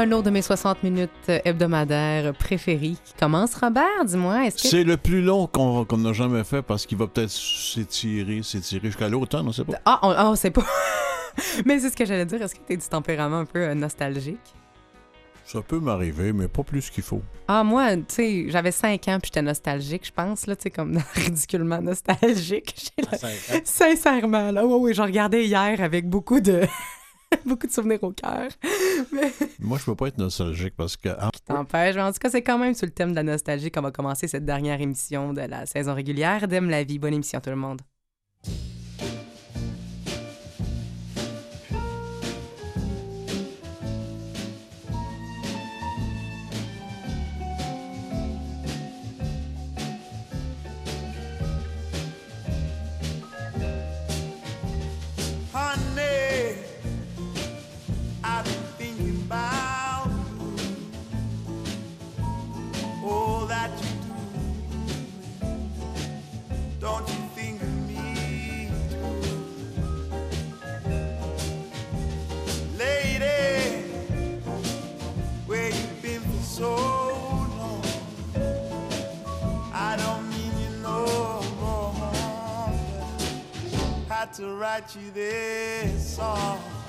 Un autre de mes 60 minutes hebdomadaires préférés qui commence, Robert, dis-moi, est-ce que... C'est le plus long qu'on qu'on n'a jamais fait parce qu'il va peut-être s'étirer, s'étirer jusqu'à l'automne, on sait pas. Ah, on, ah, on sait pas. mais c'est ce que j'allais dire. Est-ce que tu es du tempérament un peu euh, nostalgique? Ça peut m'arriver, mais pas plus qu'il faut. Ah, moi, tu sais, j'avais 5 ans puis j'étais nostalgique, je pense, là, tu sais, comme ridiculement nostalgique. Sincèrement, là. Oui, oui, je regardais hier avec beaucoup de. beaucoup de souvenirs au cœur. Mais Moi, je peux pas être nostalgique parce que. ah, t'empêche? Mais en tout cas, c'est quand même sur le thème de la nostalgie qu'on va commencer cette dernière émission de la saison régulière d'Aime la vie. Bonne émission, tout le monde. To write you this song.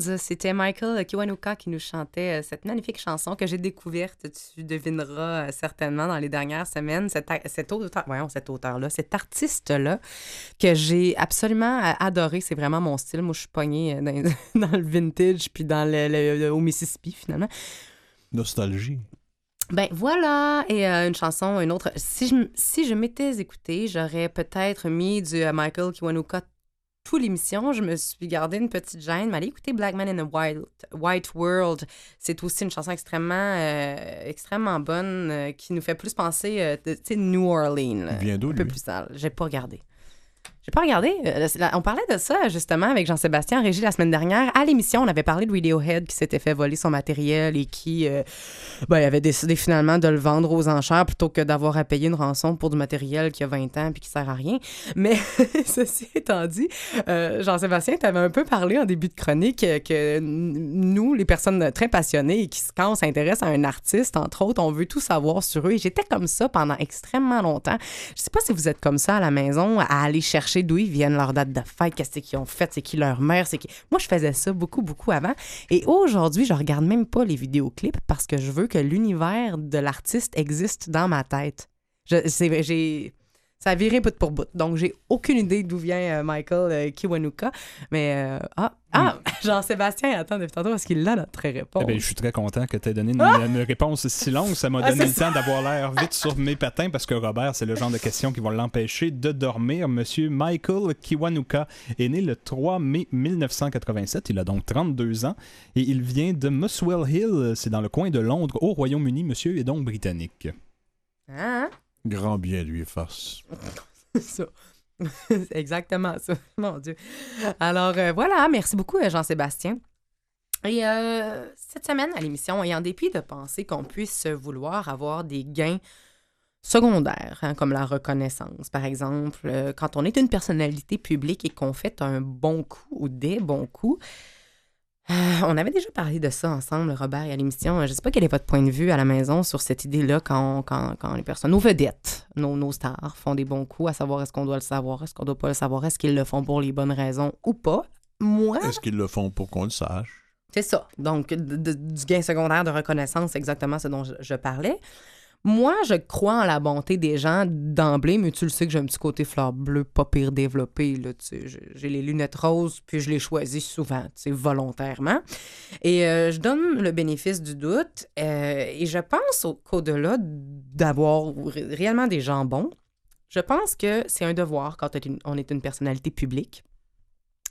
C'était Michael Kiwanuka qui nous chantait euh, cette magnifique chanson que j'ai découverte, tu devineras euh, certainement dans les dernières semaines. Cet, cet auteur, voyons, cet auteur-là, cet artiste-là que j'ai absolument euh, adoré. C'est vraiment mon style. Moi, je suis pognée dans, dans le vintage puis dans le, au Mississippi, finalement. Nostalgie. Ben voilà, et euh, une chanson, une autre. Si je, si je m'étais écoutée, j'aurais peut-être mis du euh, Michael Kiwanuka toute l'émission, je me suis gardé une petite gêne, mais allez écouter Black Man in a White, White World. C'est aussi une chanson extrêmement, euh, extrêmement bonne euh, qui nous fait plus penser, euh, de- tu sais, New Orleans. là. Il vient d'où, Un peu plus sale. J'ai pas regardé. J'ai pas regardé. Euh, On parlait de ça justement avec Jean-Sébastien Régis la semaine dernière. À l'émission, on avait parlé de Radiohead qui s'était fait voler son matériel et qui euh, ben, avait décidé finalement de le vendre aux enchères plutôt que d'avoir à payer une rançon pour du matériel qui a 20 ans puis qui sert à rien. Mais ceci étant dit, euh, Jean-Sébastien, tu avais un peu parlé en début de chronique euh, que nous, les personnes très passionnées et qui, quand on s'intéresse à un artiste, entre autres, on veut tout savoir sur eux. Et j'étais comme ça pendant extrêmement longtemps. Je sais pas si vous êtes comme ça à la maison, à aller chercher d'où ils viennent, leur date de fête, qu'est-ce qu'ils ont fait, c'est qui leur mère, c'est qui... Moi, je faisais ça beaucoup, beaucoup avant. Et aujourd'hui, je regarde même pas les vidéoclips parce que je veux que l'univers de l'artiste existe dans ma tête. J'ai... Ça a viré bout pour bout. Donc, j'ai aucune idée d'où vient euh, Michael euh, Kiwanuka. Mais, euh, ah, ah Jean-Sébastien, attends, depuis tantôt, parce qu'il a notre réponse. Eh ben, je suis très content que tu aies donné une, Ah! une réponse si longue. Ça m'a Ah, donné le temps d'avoir l'air vite sur mes patins parce que Robert, c'est le genre de questions qui vont l'empêcher de dormir. Monsieur Michael Kiwanuka est né le 3 mai 1987. Il a donc 32 ans et il vient de Muswell Hill. C'est dans le coin de Londres, au Royaume-Uni. Monsieur est donc britannique. Hein? Grand bien lui fasse. C'est exactement ça. Mon Dieu. Alors, euh, voilà. Merci beaucoup, euh, Jean-Sébastien. Et euh, cette semaine à l'émission, et en dépit de penser qu'on puisse vouloir avoir des gains secondaires, hein, comme la reconnaissance, par exemple, quand on est une personnalité publique et qu'on fait un bon coup ou des bons coups, euh, on avait déjà parlé de ça ensemble, Robert, et à l'émission. Je ne sais pas quel est votre point de vue à la maison sur cette idée-là quand, quand, quand les personnes, nos vedettes, nos, nos stars, font des bons coups, à savoir est-ce qu'on doit le savoir, est-ce qu'on doit pas le savoir, est-ce qu'ils le font pour les bonnes raisons ou pas. Moi, Est-ce qu'ils le font pour qu'on le sache? c'est ça. Donc, de- de- du gain secondaire de reconnaissance, c'est exactement ce dont je, je parlais. Moi, je crois en la bonté des gens d'emblée, mais tu le sais que j'ai un petit côté fleur bleue pas pire développé. Là. J'ai- les lunettes roses, puis je les choisis souvent, tu volontairement. Et euh, je donne le bénéfice du doute. euh, et je pense au- qu'au-delà d'avoir ré- réellement des gens bons, je pense que c'est un devoir quand on est une personnalité publique.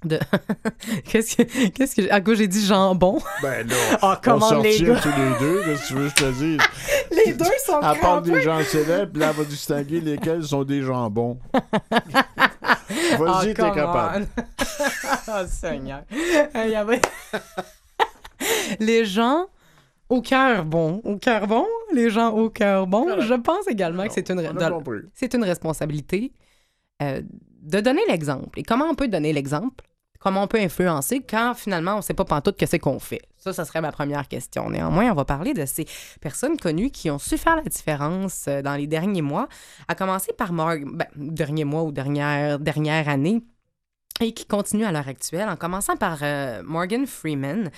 De... qu'est-ce que, qu'est-ce que, à quoi j'ai dit jambon? Ben là, Ah, on les gars? tous les deux, qu'est-ce que tu veux que je te dise? Les deux sont À part des gens célèbres, là, elle va distinguer lesquels sont des jambons. Vas-y, t'es come capable. on. oh, Seigneur. Il y avait- les gens au cœur bon. Au cœur bon, les gens au cœur bon? Je pense également que c'est une, On de- c'est une responsabilité euh, de donner l'exemple. Et comment on peut donner l'exemple? Comment on peut influencer quand finalement on ne sait pas pantoute que c'est qu'on fait? Ça, ça serait ma première question. Néanmoins, on va parler de ces personnes connues qui ont su faire la différence euh, dans les derniers mois, à commencer par Morgan, ben, dernier mois ou dernière, dernière année, et qui continuent à l'heure actuelle, en commençant par euh, Morgan Freeman.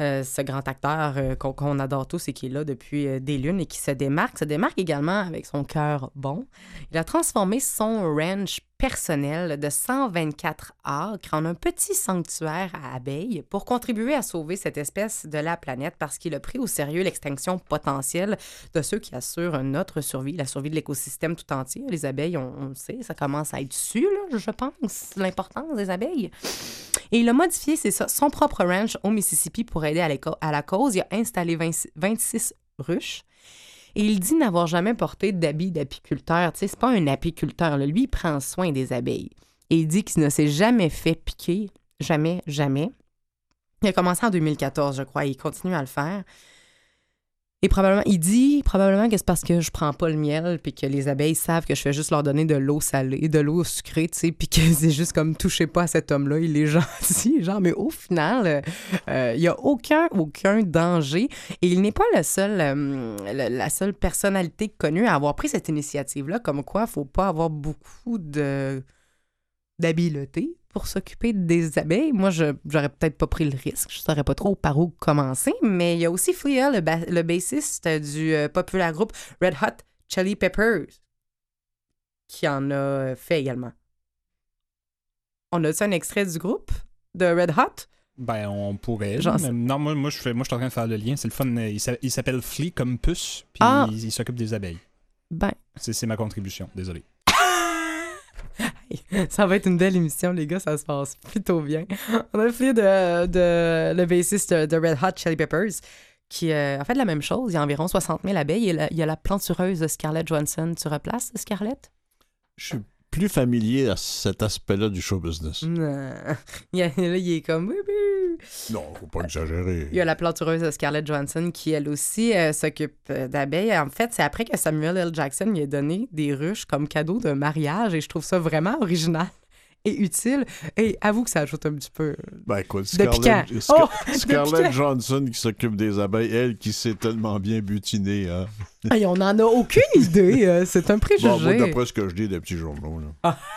Euh, ce grand acteur euh, qu'on adore tous et qui est là depuis euh, des lunes et qui se démarque, se démarque également avec son cœur bon. Il a transformé son ranch personnel de 124 acres en un petit sanctuaire à abeilles pour contribuer à sauver cette espèce de la planète parce qu'il a pris au sérieux l'extinction potentielle de ceux qui assurent notre survie, la survie de l'écosystème tout entier. Les abeilles, on, on sait, ça commence à être su, là, je pense, l'importance des abeilles. Et il a modifié, c'est ça, son propre ranch au Mississippi pour aider à, la cause. Il a installé 26 26 ruches. Et il dit n'avoir jamais porté d'habit d'apiculteur. Tu sais, c'est pas un apiculteur. Lui, il prend soin des abeilles. Et il dit qu'il ne s'est jamais fait piquer. Jamais, jamais. Il a commencé en 2014, je crois. Et il continue à le faire. Et probablement, il dit probablement que c'est parce que je prends pas le miel, puis que les abeilles savent que je fais juste leur donner de l'eau salée, de l'eau sucrée, tu sais, puis que c'est juste comme touchez pas à cet homme-là, il est gentil, genre. Mais au final, euh, euh, il y a aucun, aucun danger. Et il n'est pas le seul, euh, la, seule personnalité connue à avoir pris cette initiative-là, comme quoi faut pas avoir beaucoup de d'habileté pour s'occuper des abeilles. Moi, je j'aurais peut-être pas pris le risque. Je saurais pas trop par où commencer. Mais il y a aussi Flea, le, ba- le bassiste du euh, populaire groupe Red Hot Chili Peppers, qui en a fait également. On a-tu un extrait du groupe de Red Hot? Ben, on pourrait. Genre, mais non, moi, moi, je fais, moi, je suis en train de faire le lien. C'est le fun. Il s'a- il s'appelle Flea comme puce, puis Ah. il, il s'occupe des abeilles. Ben, c'est ma contribution. Désolé. Ça va être une belle émission, les gars, ça se passe plutôt bien. On a fait de, de le bassiste de Red Hot Chili Peppers qui euh, a fait la même chose. Il y a environ 60 000 abeilles. Il y a la, y plantureuse Scarlett Johansson. Tu replaces Scarlett? Je suis plus familier à cet aspect-là du show business. Non. Il y a- là, il est comme... Non, faut pas exagérer. Il y a la plantureuse Scarlett Johansson qui, elle aussi, euh, s'occupe euh, d'abeilles. En fait, c'est après que Samuel L. Jackson lui a donné des ruches comme cadeau de mariage et je trouve ça vraiment original et utile. Et avoue que ça ajoute un petit peu... Ben écoute, De piquant. Scarlett, Oh, de Scarlett piquant. Johnson qui s'occupe des abeilles, elle qui s'est tellement bien butinée. Hein. Hey, on n'en a aucune idée. euh, c'est un préjugé. Bon, d'après ce que je dis des petits journaux. Là. Ah.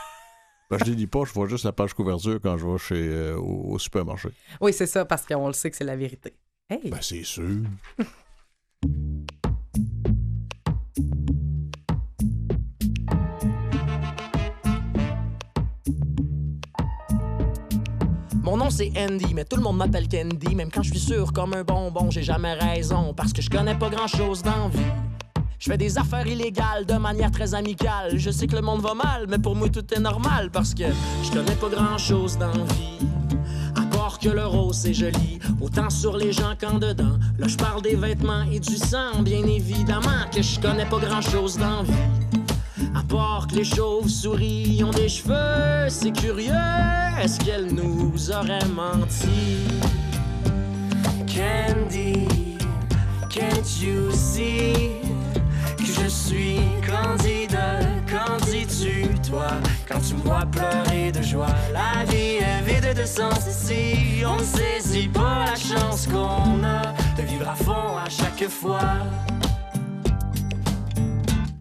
Ben, je les lis pas, je vois juste la page couverture quand je vais chez, euh, au, au supermarché. Oui, c'est ça, parce qu'on le sait que c'est la vérité. Hey! Ben, c'est sûr. Mon nom c'est Andy, mais tout le monde m'appelle Candy. Même quand je suis sûr comme un bonbon, j'ai jamais raison. Parce que je connais pas grand chose dans vie. Je fais des affaires illégales de manière très amicale. Je sais que le monde va mal, mais pour moi tout est normal. Parce que je connais pas grand chose dans vie. À part que le rose c'est joli, autant sur les gens qu'en dedans. Là je parle des vêtements et du sang, bien évidemment que je connais pas grand chose dans vie. À part que les chauves-souris ont des cheveux, c'est curieux, est-ce qu'elle nous aurait menti? Candy, can't you see que je suis candidat? Qu'en dis-tu, toi, quand tu me vois pleurer de joie? La vie est vide de sens ici, on ne saisit pas la chance qu'on a de vivre à fond à chaque fois.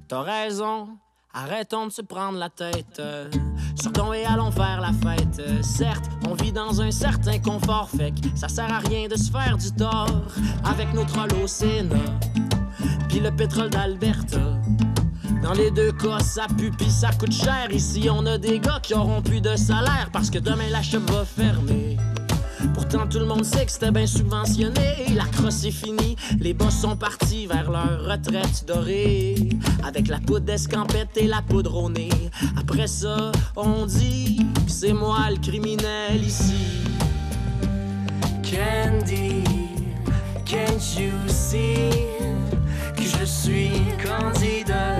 T'as raison, arrêtons de se prendre la tête. euh, Sortons et allons faire la fête. Euh, Certes, on vit dans un certain confort, fait que ça sert à rien de se faire du tort avec nos trolls. Puis le pétrole d'Alberta. Dans les deux cas, ça pue pis ça coûte cher. Ici, on a des gars qui auront plus de salaire parce que demain la shop va fermer. Pourtant, tout le monde sait que c'était bien subventionné. La crosse est finie, les boss sont partis vers leur retraite dorée. Avec la poudre d'escampette et la poudre au. Après ça, on dit que c'est moi le criminel ici. Candy, can't you see que je suis candidat?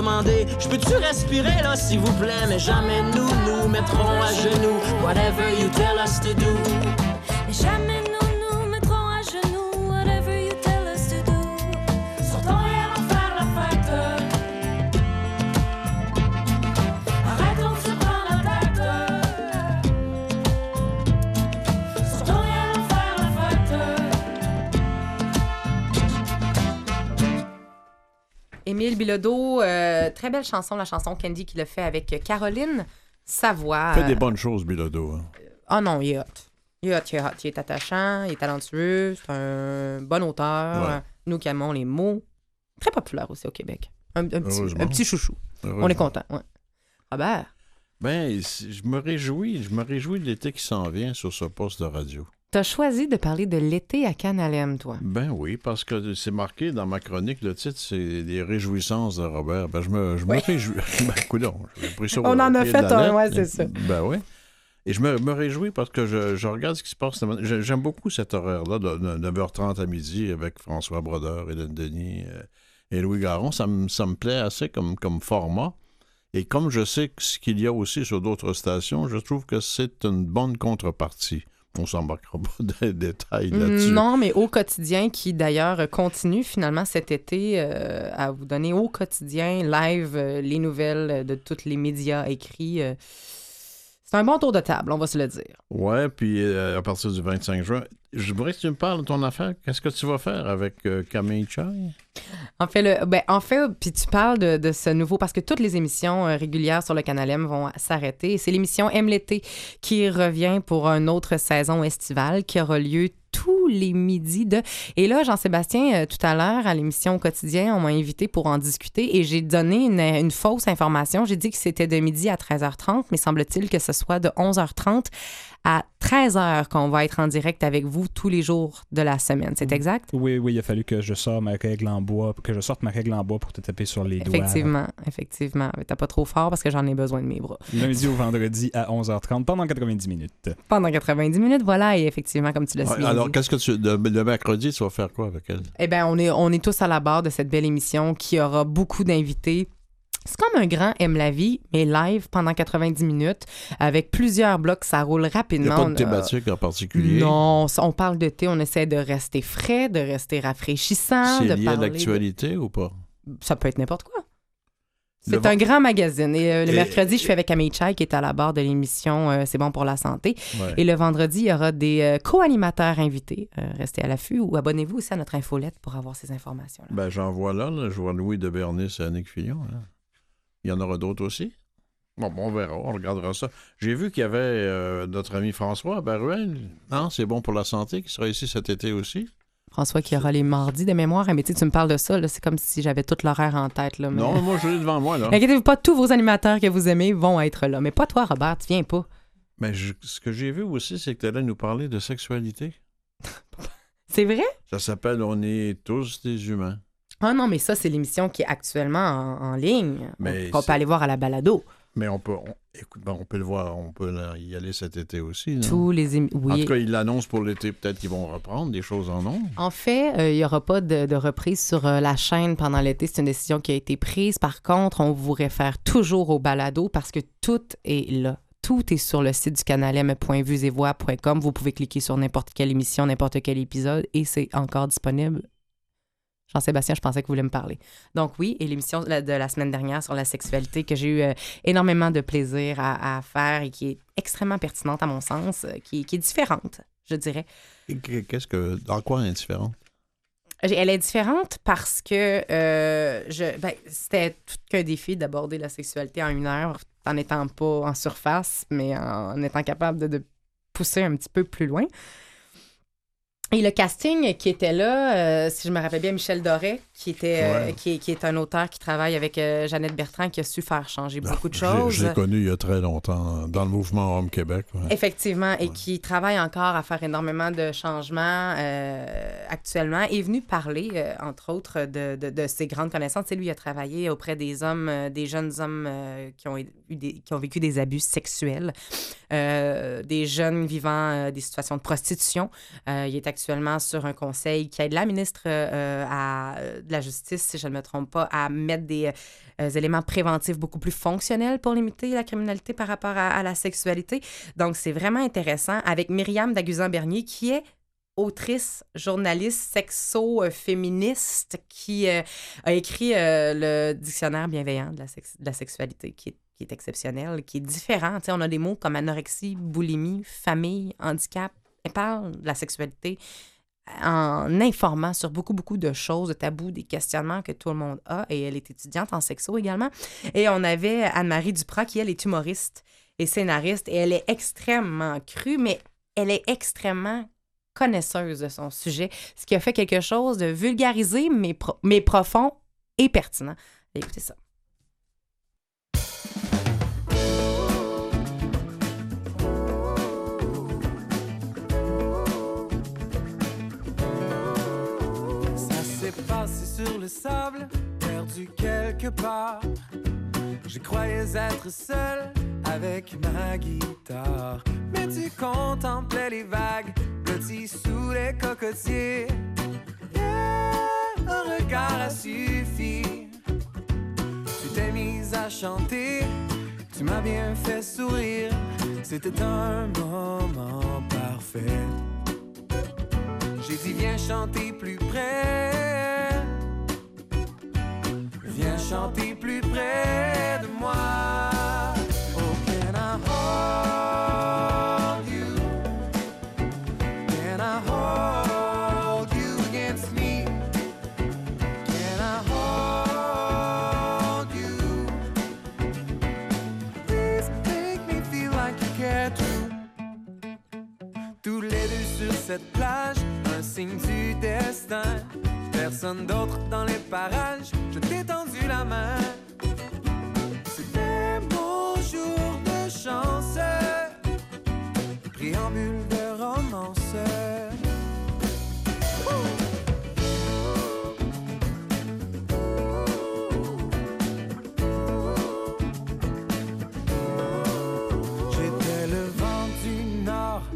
Je peux-tu respirer là, s'il vous plaît? Mais jamais nous nous mettrons à genoux. Whatever you tell us to do. Et jamais Émile Bilodeau, euh, très belle chanson, la chanson Candy qu'il a fait avec Caroline Savoie. Fait des bonnes choses, Bilodeau. hein. Ah non, il est hot. Il est hot, il est hot. Il est attachant, il est talentueux, c'est un bon auteur. Ouais. Nous qui aimons les mots. Très populaire aussi au Québec. Un, un petit, Heureusement. un petit chouchou. On est content. Ouais. Robert, Ben, je me réjouis. Je me réjouis de l'été qui s'en vient sur ce poste de radio. T'as choisi de parler de l'été à Canalem, toi? Ben oui, parce que c'est marqué dans ma chronique, le titre, c'est Les réjouissances de Robert. Ben, je me, je me Oui. réjouis. ben, coudonc, pris ça On en a fait un, ouais, c'est ça. Ben oui. Et je me, me réjouis parce que je, je regarde ce qui se passe. J'ai- J'aime beaucoup cet horaire-là, de, de 9h30 à midi, avec François Brodeur, Hélène Denis euh, et Louis Garon. Ça me, ça me plaît assez comme, comme format. Et comme je sais ce qu'il y a aussi sur d'autres stations, je trouve que c'est une bonne contrepartie. On s'embarquera pas dans les détails là-dessus. Non, mais au quotidien, qui d'ailleurs continue finalement cet été euh, à vous donner au quotidien, live, euh, les nouvelles de tous les médias écrits. euh, c'est un bon tour de table, on va se le dire. Ouais, puis euh, à partir du 25 juin, je voudrais que tu me parles de ton affaire. Qu'est-ce que tu vas faire avec euh, Camille Chai? En fait, le, ben, puis tu parles de, ce nouveau, parce que toutes les émissions euh, régulières sur le Canal M vont s'arrêter. C'est l'émission M l'été qui revient pour une autre saison estivale qui aura lieu tous les midis de... Et là, Jean-Sébastien, euh, tout à l'heure, à l'émission quotidien, on m'a invité pour en discuter et j'ai donné une, une fausse information. J'ai dit que c'était de midi à 13h30, mais semble-t-il que ce soit de 11h30 à 13h qu'on va être en direct avec vous tous les jours de la semaine. C'est exact? Oui, oui, il a fallu que je sorte ma règle en bois, que je sorte ma règle en bois pour te taper sur les doigts. Effectivement, effectivement. Mais T'as pas trop fort parce que j'en ai besoin de mes bras. Lundi au vendredi à 11h30 pendant 90 minutes. Pendant 90 minutes, voilà, et effectivement, comme tu l'as Ouais, alors, qu'est-ce que tu. Le, le mercredi, tu vas faire quoi avec elle? Eh bien, on est, on est tous à la barre de cette belle émission qui aura beaucoup d'invités. C'est comme un grand Aime la vie, mais live pendant 90 minutes, avec plusieurs blocs, ça roule Il n'y rapidement. a pas On de a- thématique en particulier? Non, on parle de thé, on essaie de rester frais, de rester rafraîchissant, C'est lié à de- l'actualité ou pas? Ça peut être n'importe quoi. C'est un grand magazine. Et euh, le Et- mercredi, je suis avec Camille Chai, qui est à la barre de l'émission euh, C'est bon pour la santé. Ouais. Et le vendredi, il y aura des euh, co-animateurs invités. Euh, restez à l'affût ou abonnez-vous aussi à notre infolette pour avoir ces informations-là. Ben, j'en vois là, là. Je vois Louis de Bernis et Annick Fillon. là. Il y en aura d'autres aussi? Bon, bon, on verra, on regardera ça. J'ai vu qu'il y avait euh, notre ami François Baruel. Non, c'est bon pour la santé, qui sera ici cet été aussi. François qui aura les mardis de mémoire. Mais tu sais, tu me parles de ça, là, c'est comme si j'avais tout l'horaire en tête. Là, mais... Non, moi, je l'ai devant moi, là. Inquiétez-vous pas, tous vos animateurs que vous aimez vont être là. Mais pas toi, Robert, tu viens pas. Mais je- ce que j'ai vu aussi, c'est que tu allais nous parler de sexualité. C'est vrai? Ça s'appelle On est tous des humains. Ah non, mais ça, c'est l'émission qui est actuellement en, en ligne. Mais Qu'on c'est- peut aller voir à la balado. Mais on peut, on- écoute, ben, on peut le voir, on peut y aller cet été aussi. non? Tous les émi- En Oui. tout cas, ils l'annoncent pour l'été. Peut-être qu'ils vont reprendre des choses en nom. En fait, euh, il n'y aura pas de, de reprise sur euh, la chaîne pendant l'été. C'est une décision qui a été prise. Par contre, on vous réfère toujours au balado parce que tout est là. Tout est sur le site du canal m.vuesetvoix.com. Vous pouvez cliquer sur n'importe quelle émission, n'importe quel épisode et c'est encore disponible. Jean-Sébastien, je pensais que vous voulez me parler. Donc oui, et l'émission de la- semaine dernière sur la sexualité que j'ai eu euh, énormément de plaisir à, à faire et qui est extrêmement pertinente à mon sens, euh, qui, qui est différente, je dirais. Qu'est-ce que. Dans quoi elle est différente? Elle est différente parce que euh, je, ben, c'était tout qu'un défi d'aborder la sexualité en une heure en n'étant pas en surface, mais en étant capable de, de pousser un petit peu plus loin. Et le casting qui était là, euh, si je me rappelle bien, Michel Doré, qui, était, euh, Ouais. qui, est- qui est un auteur qui travaille avec euh, Jeannette Bertrand, qui a su faire changer beaucoup de choses. Je l'ai connu il y a très longtemps dans le mouvement Homme Québec. ouais. Effectivement, et qui travaille encore à faire énormément de changements euh, actuellement, est venu parler, entre autres, de, de- de ses grandes connaissances. Sais, lui, il a travaillé auprès des hommes, des jeunes hommes qui, ont eu des, qui ont vécu des abus sexuels, des jeunes vivant des situations de prostitution. Il est actuellement sur un conseil qui aide la ministre euh, à, de la Justice, si je ne me trompe pas, à mettre des euh, éléments préventifs beaucoup plus fonctionnels pour limiter la criminalité par rapport à, la sexualité. Donc, c'est vraiment intéressant avec Myriam Daguzan-Bernier, qui est autrice, journaliste, sexo-féministe, qui euh, a écrit euh, le dictionnaire bienveillant de la, sexualité, qui est, exceptionnel, qui est différent. Tu sais, on a des mots comme anorexie, boulimie, famille, handicap. Parle de la sexualité en informant sur beaucoup, beaucoup de choses, de tabous, des questionnements que tout le monde a. Et elle est étudiante en sexo également. Et on avait Anne-Marie Duprat, qui, elle, est humoriste et scénariste. Et elle est extrêmement crue, mais elle est extrêmement connaisseuse de son sujet, ce qui a fait quelque chose de vulgarisé, mais, mais profond et pertinent. Écoutez. Ça sur le sable, perdu quelque part. Je croyais être seul avec ma guitare. Mais tu contemplais les vagues, petit sous les cocotiers. Un regard a suffi. Tu t'es mise à chanter, Tu m'as bien fait sourire, c'était un moment parfait. J'ai dit viens chanter plus près. Feel like you care too. Tous les deux sur cette plage, un signe du destin. Personne d'autre dans les parages, je t'ai tendu la main. C'était mon jour de chance, préambule de romance.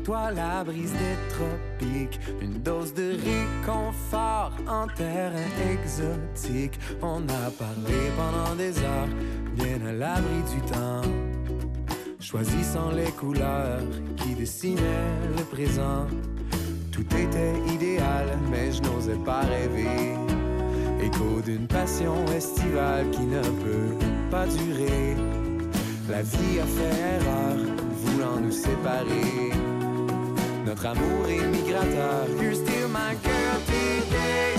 Toi la brise des tropiques. Une dose de réconfort en terrain exotique. On a parlé pendant des heures, bien à l'abri du temps. Choisissant les couleurs qui dessinaient le présent. Tout était idéal, mais je n'osais pas rêver. Écho d'une passion estivale qui ne peut pas durer. La vie a fait erreur, voulant nous séparer. Notre amour est migrateur. You're still my girl today,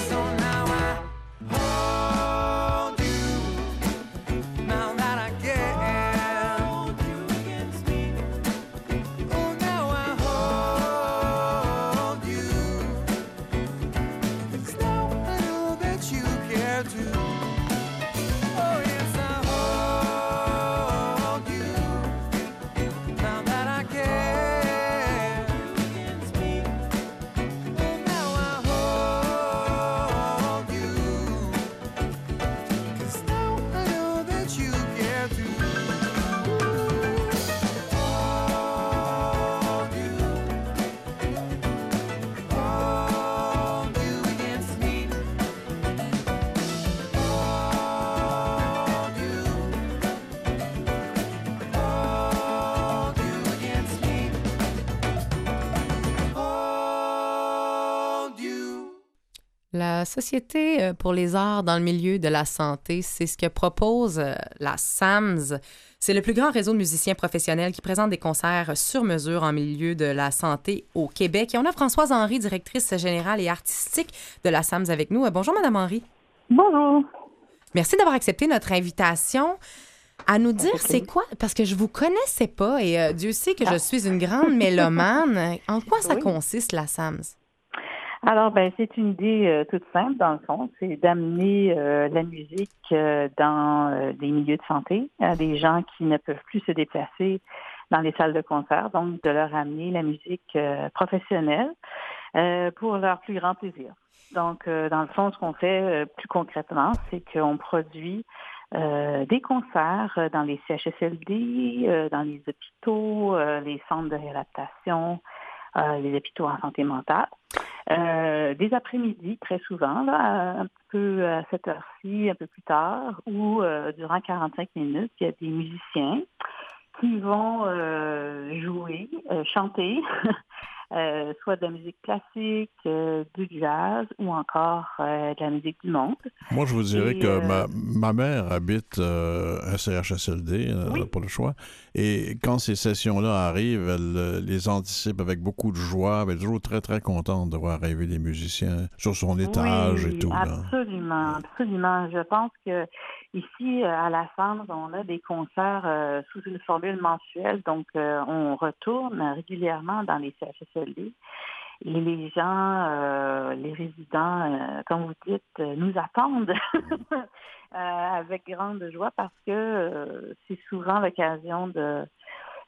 La Société euh, pour les arts dans le milieu de la santé, c'est ce que propose euh, la SAMS. C'est le plus grand réseau de musiciens professionnels qui présente des concerts sur mesure en milieu de la santé au Québec. Et on a Françoise Henry, directrice générale et artistique de la SAMS avec nous. Euh, Bonjour, Madame Henry. Bonjour. Merci d'avoir accepté notre invitation. À nous dire, c'est quoi? Parce que je vous connaissais pas et euh, Dieu sait que je suis une grande mélomane. En quoi ça Oui. consiste, la SAMS? Alors, ben, c'est une idée euh, toute simple, dans le fond, c'est d'amener euh, la musique euh, dans euh, des milieux de santé à des gens qui ne peuvent plus se déplacer dans les salles de concert, donc de leur amener la musique euh, professionnelle pour leur plus grand plaisir. Donc, dans le fond, ce qu'on fait plus concrètement, c'est qu'on produit euh, des concerts euh, dans les CHSLD, euh, dans les hôpitaux, les centres de réadaptation, les hôpitaux en santé mentale. Euh, des après-midi, très souvent, là, un peu à cette heure-ci, un peu plus tard, où euh, durant 45 minutes, il y a des musiciens qui vont euh, jouer, euh, chanter, euh, soit de la musique classique, euh, du jazz ou encore euh, de la musique du monde. Moi, je vous dirais Et, que ma, ma mère habite un CHSLD, euh, Oui. pas le choix. Et quand ces sessions-là arrivent, elle les anticipe avec beaucoup de joie. Elle est toujours très, très contente de voir arriver les musiciens sur son étage Oui, et tout. là. Absolument, absolument. Je pense que ici, euh, à la Cendre, on a des concerts euh, sous une formule mensuelle, donc euh, on retourne régulièrement dans les CHSLD. Et les gens, euh, les résidents, euh, comme vous dites, euh, nous attendent avec grande joie parce que c'est souvent l'occasion de,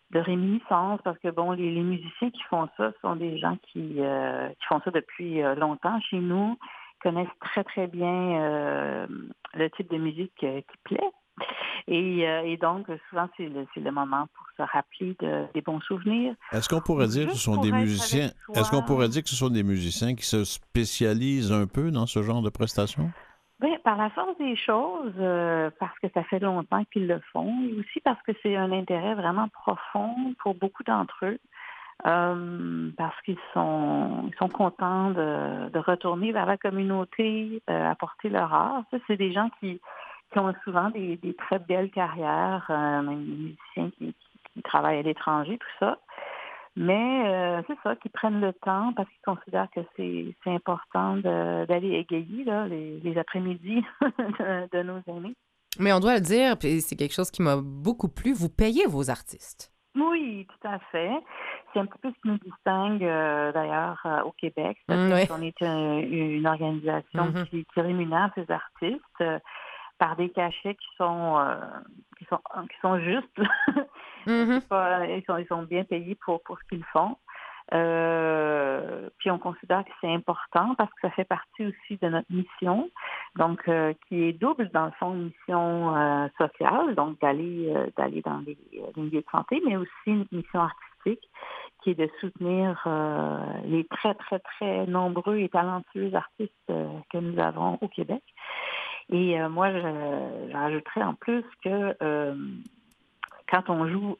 de réminiscence parce que bon, les, les musiciens qui font ça sont des gens qui, qui font ça depuis longtemps chez nous, connaissent très très bien euh, le type de musique euh, qui plaît. Et, euh, et donc, souvent, c'est le, moment pour se rappeler de, des bons souvenirs. Est-ce qu'on pourrait dire que ce sont des musiciens Est-ce qu'on pourrait dire que ce sont des musiciens qui se spécialisent un peu dans ce genre de prestations? Oui, par la force des choses, euh, parce que ça fait longtemps qu'ils le font, et aussi parce que c'est un intérêt vraiment profond pour beaucoup d'entre eux, euh, parce qu'ils sont, ils sont contents de, retourner vers la communauté, euh, apporter leur art. C'est des gens qui, qui ont souvent des, très belles carrières, euh, même des musiciens qui, travaillent à l'étranger, tout ça. Mais c'est ça, qui prennent le temps parce qu'ils considèrent que c'est important d'aller égayer les, après-midi de, de nos aînés. Mais on doit le dire, puis c'est quelque chose qui m'a beaucoup plu, vous payez vos artistes. Oui, tout à fait. C'est un petit peu ce qui nous distingue euh, d'ailleurs euh, au Québec. Mm, C'est-à-dire oui. qu'on est un- une organisation Mhm. qui, qui rémunère ses artistes euh, par des cachets qui sont qui sont qui sont justes. Mhm. pas- ils, sont, ils sont bien payés pour, pour ce qu'ils font. Euh, puis on considère que c'est important parce que ça fait partie aussi de notre mission, donc euh, qui est double dans le fond mission euh, sociale, donc d'aller euh, d'aller dans les, les milieux de santé, mais aussi une mission artistique qui est de soutenir euh, les très très très nombreux et talentueux artistes euh, que nous avons au Québec. Et euh, moi, j'ajouterais en plus que euh, quand on joue,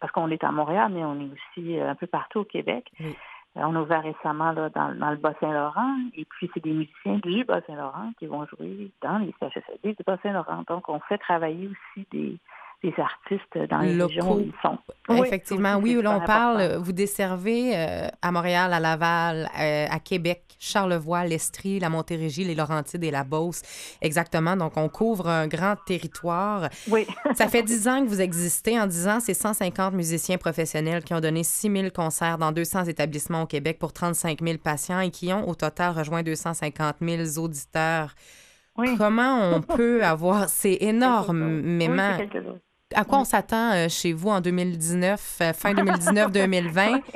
parce qu'on est à Montréal, mais on est aussi euh, un peu partout au Québec. Oui. Euh, On a ouvert récemment là, dans, dans le Bas-Saint-Laurent, et puis c'est des musiciens du Bas-Saint-Laurent qui vont jouer dans les CHSLD du Bas-Saint-Laurent. Donc, on fait travailler aussi des, des artistes dans les Locaux. régions où ils sont. Effectivement, oui, c'est là, on super parle, important. vous desservez euh, à Montréal, à Laval, euh, à Québec, Charlevoix, l'Estrie, la Montérégie, les Laurentides et la Beauce. Exactement. Donc, on couvre un grand territoire. Oui. Ça fait 10 ans que vous existez. En 10 ans, c'est 150 musiciens professionnels qui ont donné 6 000 concerts dans 200 établissements au Québec pour 35 000 patients et qui ont au total rejoint 250 000 auditeurs. Oui. Comment on peut avoir... C'est Oui, énormément. chose. À quoi on s'attend euh, chez vous en 2019, euh, fin 2019-2020?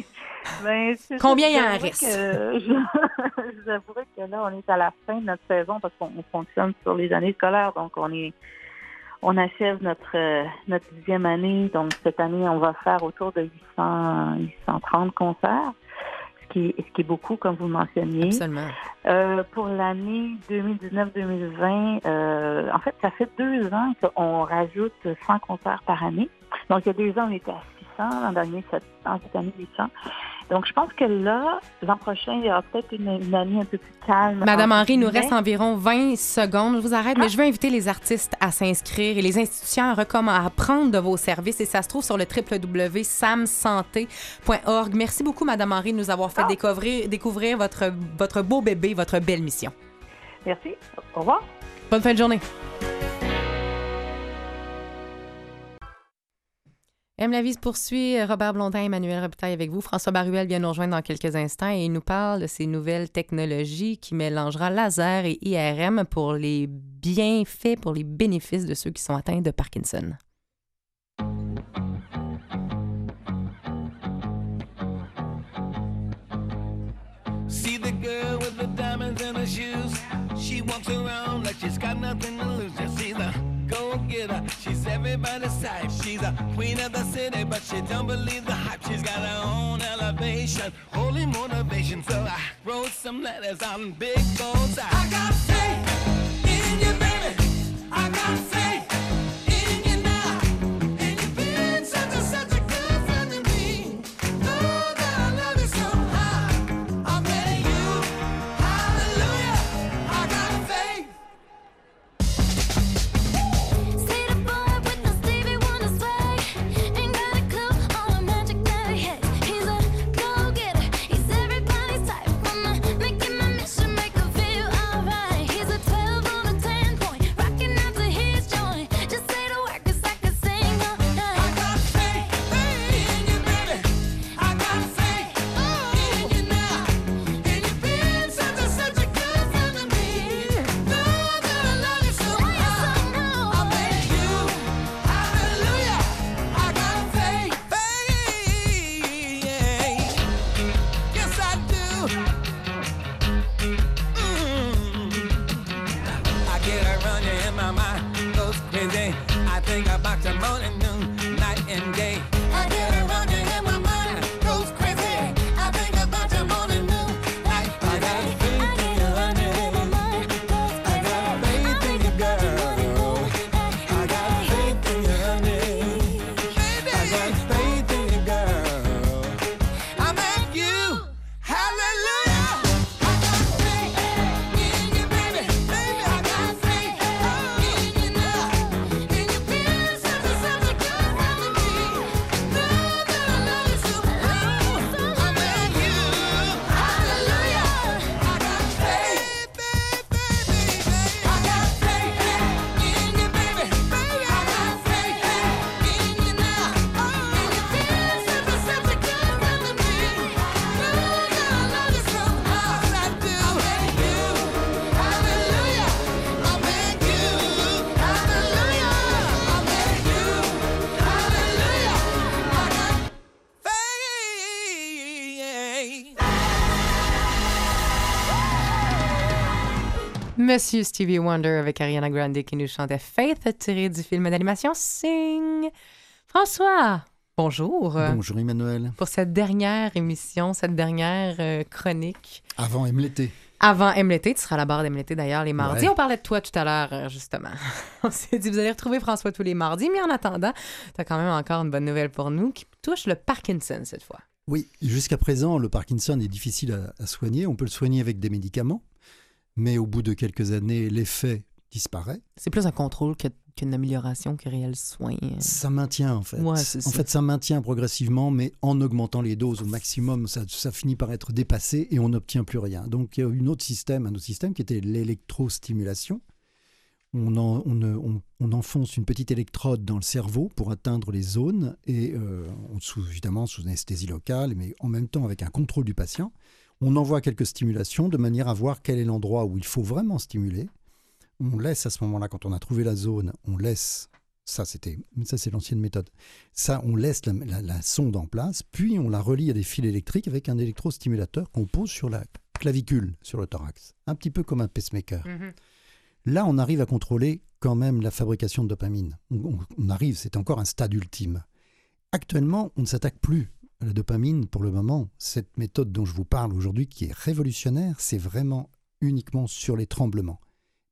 Ben, Combien il y en je vous avouerais reste? que- Je, je vous avouerai que là, on est à la fin de notre saison parce qu'on on fonctionne sur les années scolaires. Donc, on est on achève notre euh, notre dixième année. Donc, cette année, on va faire autour de 800, 830 concerts, ce qui, est- ce qui est beaucoup, comme vous mentionniez. Absolument. Euh, pour l'année 2019-2020, euh, en fait, ça fait deux ans qu'on rajoute 100 concerts par année. Donc, il y a deux ans, on était à 600, l'an dernier, en cette année, 800. Donc, je pense que là, l'an prochain, il y aura peut-être une, une année un peu plus calme. Madame Henry, il nous reste environ 20 secondes. Je vous arrête, mais je veux inviter les artistes à s'inscrire et les institutions à, à prendre de vos services. Et ça se trouve sur le www.samsanté.org. Merci beaucoup, Madame Henry, de nous avoir fait découvrir, découvrir votre, votre beau bébé, votre belle mission. Merci. Au revoir. Bonne fin de journée. M. la vie se poursuit. Robert Blondin, Emmanuel Robitaille avec vous. François Baruel vient nous rejoindre dans quelques instants et il nous parle de ces nouvelles technologies qui mélangera laser et IRM pour les bienfaits, pour les bénéfices de ceux qui sont atteints de Parkinson. She's everybody's type. She's a queen of the city, but she don't believe the hype. She's got her own elevation, holy motivation. So I wrote some letters on big bold I got faith in you, baby. I got faith Monsieur Stevie Wonder avec Ariana Grande qui nous chantait Faith tiré du film d'animation Sing. François, bonjour. Bonjour Emmanuel. Pour cette dernière émission, cette dernière euh, chronique. Avant l'été. Avant M l'été, tu seras à la barre d'M l'été d'ailleurs les mardis. Ouais. On parlait de toi tout à l'heure, euh, justement. On s'est dit, vous allez retrouver François tous les mardis, mais en attendant, tu as quand même encore une bonne nouvelle pour nous qui touche le Parkinson cette fois. Oui, jusqu'à présent, le Parkinson est difficile à, à soigner. On peut le soigner avec des médicaments, mais au bout de quelques années, l'effet disparaît. C'est plus un contrôle qu'une amélioration que réel soin. Ça maintient en fait. Ouais, en ça. fait, ça maintient progressivement, mais en augmentant les doses au maximum, ça, ça finit par être dépassé et on n'obtient plus rien. Donc il y a une autre système, un autre système qui était l'électrostimulation. On, en- on, euh, on- on enfonce une petite électrode dans le cerveau pour atteindre les zones et euh, sous, évidemment sous anesthésie locale, mais en même temps avec un contrôle du patient. On envoie quelques stimulations de manière à voir quel est l'endroit où il faut vraiment stimuler. On laisse à ce moment-là, quand on a trouvé la zone, on laisse ça, c'était, ça c'est l'ancienne méthode. Ça, on laisse la, la- la sonde en place, puis on la relie à des fils électriques avec un électrostimulateur qu'on pose sur la clavicule, sur le thorax, un petit peu comme un pacemaker. Là, on arrive à contrôler quand même la fabrication de dopamine. On, on- on arrive, c'est encore un stade ultime. Actuellement, on ne s'attaque plus la dopamine pour le moment. Cette méthode dont je vous parle aujourd'hui, qui est révolutionnaire, c'est vraiment uniquement sur les tremblements.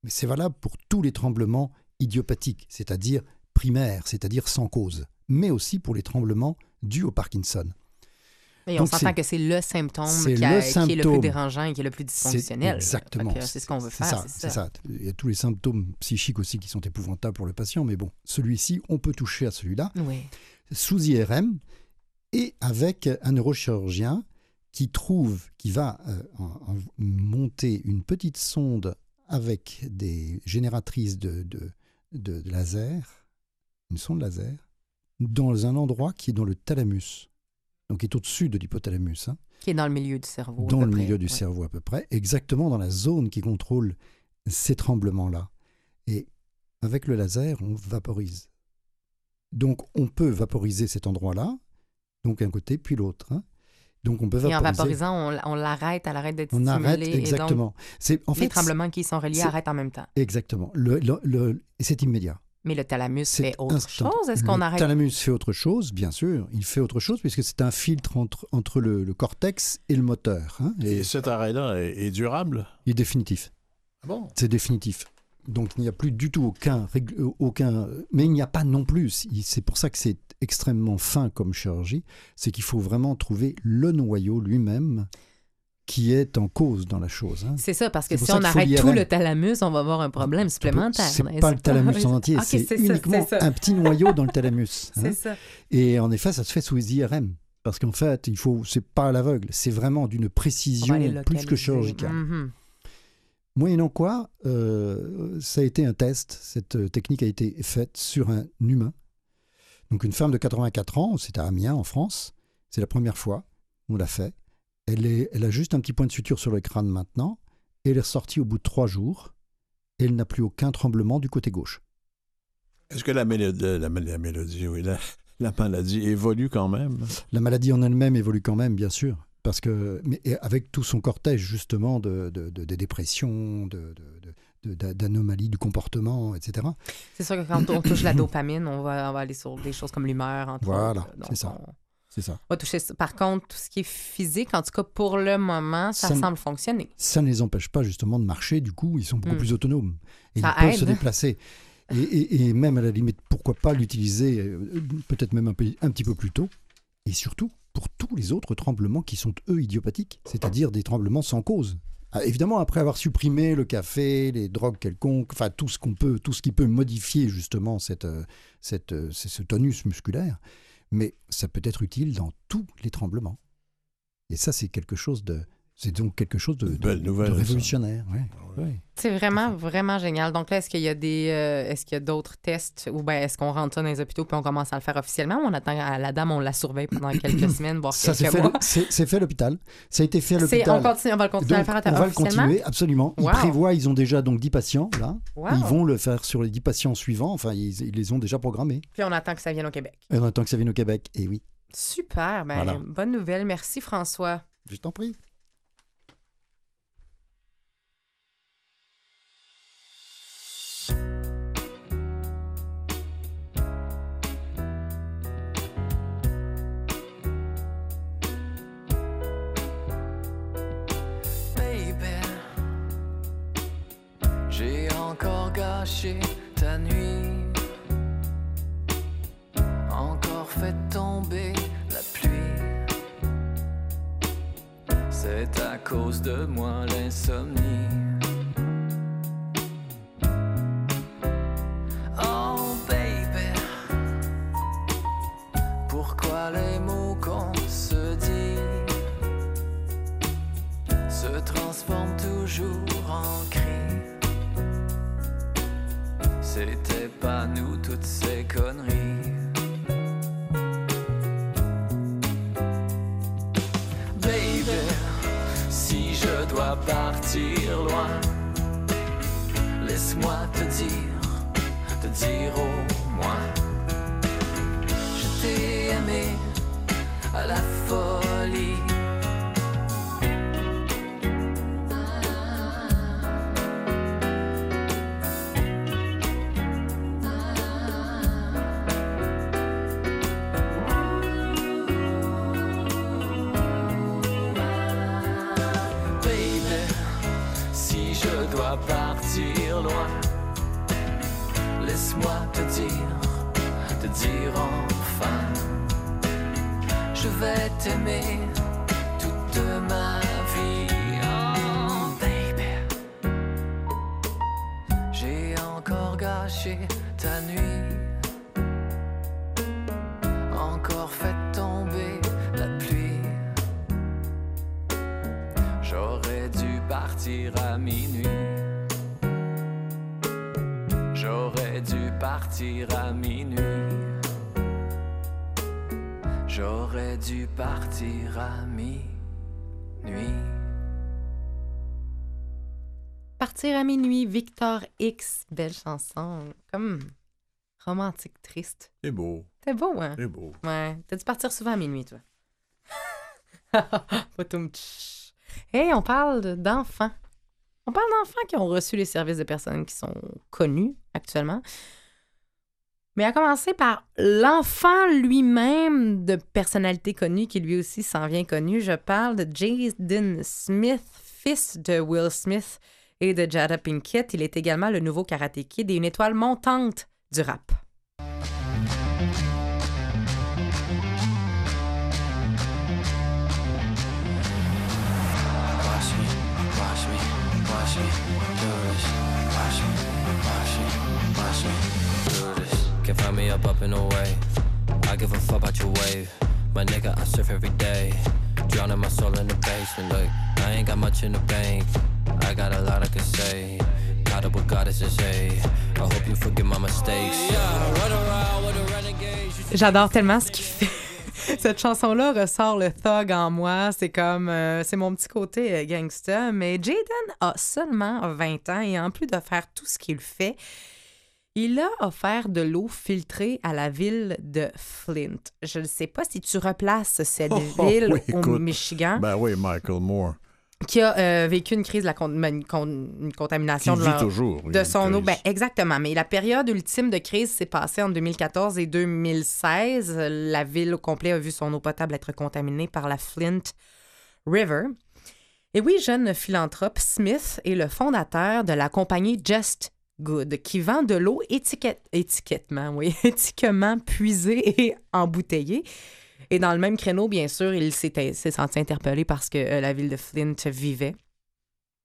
Mais c'est valable pour tous les tremblements idiopathiques, c'est-à-dire primaires, c'est-à-dire sans cause, mais aussi pour les tremblements dus au Parkinson. Et on s'entend que c'est le symptôme qui, a- le qui est le plus dérangeant et qui est le plus dysfonctionnel. exactement. C'est ce qu'on veut C'est faire, ça, c'est c'est ça. ça. Il y a tous les symptômes psychiques aussi qui sont épouvantables pour le patient, mais bon, celui-ci, on peut toucher à celui-là Oui. sous IRM et avec un neurochirurgien qui trouve, qui va euh, en- en monter une petite sonde avec des génératrices de, de, de laser, une sonde laser, dans un endroit qui est dans le thalamus, donc qui est au-dessus de l'hypothalamus, hein, Qui est dans le milieu du cerveau. à dans peu le près. milieu du Ouais. cerveau à peu près, exactement dans la zone qui contrôle ces tremblements-là. Et avec le laser, on vaporise. Donc on peut vaporiser cet endroit-là, donc un côté puis l'autre. hein. Donc on peut Et en vaporiser. vaporisant, on, on l'arrête, elle arrête d'être on arrête et donc, exactement. C'est en les fait tremblements qui sont reliés arrêtent en même temps. exactement. Le, le- le- et c'est immédiat. Mais le thalamus C'est fait autre instant- chose? Est-ce qu'on le arrête? thalamus fait autre chose, bien sûr. Il fait autre chose puisque c'est un filtre entre, entre le, le cortex et le moteur. hein, et Et cet arrêt-là est, est durable? il est définitif. Ah bon? C'est définitif. Donc il n'y a plus du tout aucun, euh, aucun, mais il n'y a pas non plus. C'est pour ça que c'est extrêmement fin comme chirurgie. C'est qu'il faut vraiment trouver le noyau lui-même qui est en cause dans la chose. hein. C'est ça, parce que si on arrête tout le thalamus, on va avoir un problème supplémentaire. C'est pas le thalamus en entier, c'est uniquement ça. un petit noyau dans le thalamus. hein. Ça. Et en effet, ça se fait sous IRM. Parce qu'en fait, il faut, c'est pas à l'aveugle, c'est vraiment d'une précision plus que chirurgicale. Mhm. Moyennant quoi, euh, ça a été un test. Cette euh, technique a été faite sur un humain. Donc une femme de 84 ans, c'est à Amiens en France. C'est la première fois on l'a fait. Elle, est, elle a juste un petit point de suture sur le crâne maintenant. Et elle est ressortie au bout de trois jours. Et elle n'a plus aucun tremblement du côté gauche. Est-ce que la mélodie, la, la mélodie, oui, la, la maladie évolue quand même? La maladie en elle-même évolue quand même, bien sûr. Parce que, mais avec tout son cortège justement de, de, de- de dépression, de, d'anomalies du comportement, etc. C'est sûr que quand on touche la dopamine, on va, on va aller sur des choses comme l'humeur, entre Voilà, c'est ça. on C'est ça. va toucher ça. Par contre, tout ce qui est physique, en tout cas pour le moment, ça, semble fonctionner. ça ne les empêche pas justement de marcher, du coup, ils sont beaucoup Mm. plus autonomes. Et Ça ils peuvent se déplacer. Et, et- et même à la limite, pourquoi pas l'utiliser euh, peut-être même un, peu- un petit peu plus tôt. Et surtout, les autres tremblements qui sont, eux, idiopathiques, c'est-à-dire des tremblements sans cause. Ah, évidemment, après avoir supprimé le café, les drogues quelconques, enfin tout ce qu'on peut, tout ce qui peut modifier justement cette, euh, cette, euh, ce tonus musculaire, mais ça peut être utile dans tous les tremblements. Et ça, c'est quelque chose de, c'est donc quelque chose de, révolutionnaire. ouais. Ouais. C'est vraiment, vraiment génial. Donc là, est-ce qu'il y a des, euh, est-ce qu'il y a d'autres tests ou bien est-ce qu'on rentre ça dans les hôpitaux puis on commence à le faire officiellement ou on attend à la dame, on la surveille pendant quelques semaines, voire Ça, c'est quelques fait, mois? c'est c'est fait à l'hôpital. Ça a été fait à l'hôpital. on, continue, on va le continuer Donc, à le faire on va le continuer, absolument. Ils Wow. prévoient, ils ont déjà donc 10 patients, là. Wow. Ils vont le faire sur les 10 patients suivants. Enfin, ils, ils les ont déjà programmés. Puis on attend que ça vienne au Québec. Et on attend que ça vienne au Québec. Et oui, Super. Ben, Voilà. Bonne nouvelle. Merci, François. je t'en prie. Encore gâché ta nuit, encore fait tomber la pluie. C'est à cause de moi l'insomnie. Oh baby, pourquoi les mots qu'on se dit se transforment toujours partir loin, laisse-moi te dire, te dire au moins, je t'ai dire enfin, je vais t'aimer toute ma vie. Oh, baby, j'ai encore gâché ta nuit, Partir à minuit, Victor X, belle chanson, comme romantique triste. C'est beau, C'est beau, hein? c'est beau. Ouais. T'as dû partir souvent à minuit, toi? Hey, on parle de- d'enfants. On parle d'enfants qui ont reçu les services de personnes qui sont connues actuellement. Mais à commencer par l'enfant lui-même de personnalité connue qui lui aussi s'en vient connu. Je parle de Jaden Smith, fils de Will Smith et de Jada Pinkett. Il est également le nouveau Karate Kid et une étoile montante du rap. I got a lot I can say. Caught up with goddesses, hey. I hope you forgive my mistakes. Yeah, run around with a renegade. J'adore tellement ce qu'il fait. Cette chanson-là ressort le thug en moi. C'est comme. euh, c'est mon petit côté euh, gangsta. Mais Jaden a seulement 20 ans et en plus de faire tout ce qu'il fait, il a offert de l'eau filtrée à la ville de Flint. Je ne sais pas si tu replaces cette Oh, oh, ville oui, au écoute. Michigan Ben oui, Michael Moore. Qui a euh, vécu une crise de la con- une, con- une Qui contamination de vit leur- toujours. de son eau. Ben, exactement. Mais la période ultime de crise s'est passée en 2014 et 2016. La ville au complet a vu son eau potable être contaminée par la Flint River. Et oui, jeune philanthrope, Smith est le fondateur de la compagnie Just Good, qui vend de l'eau étiquette, étiquettement, oui, éthiquement puisée et embouteillée. Et dans le même créneau, bien sûr, il s'est senti interpellé parce que euh, la ville de Flint vivait.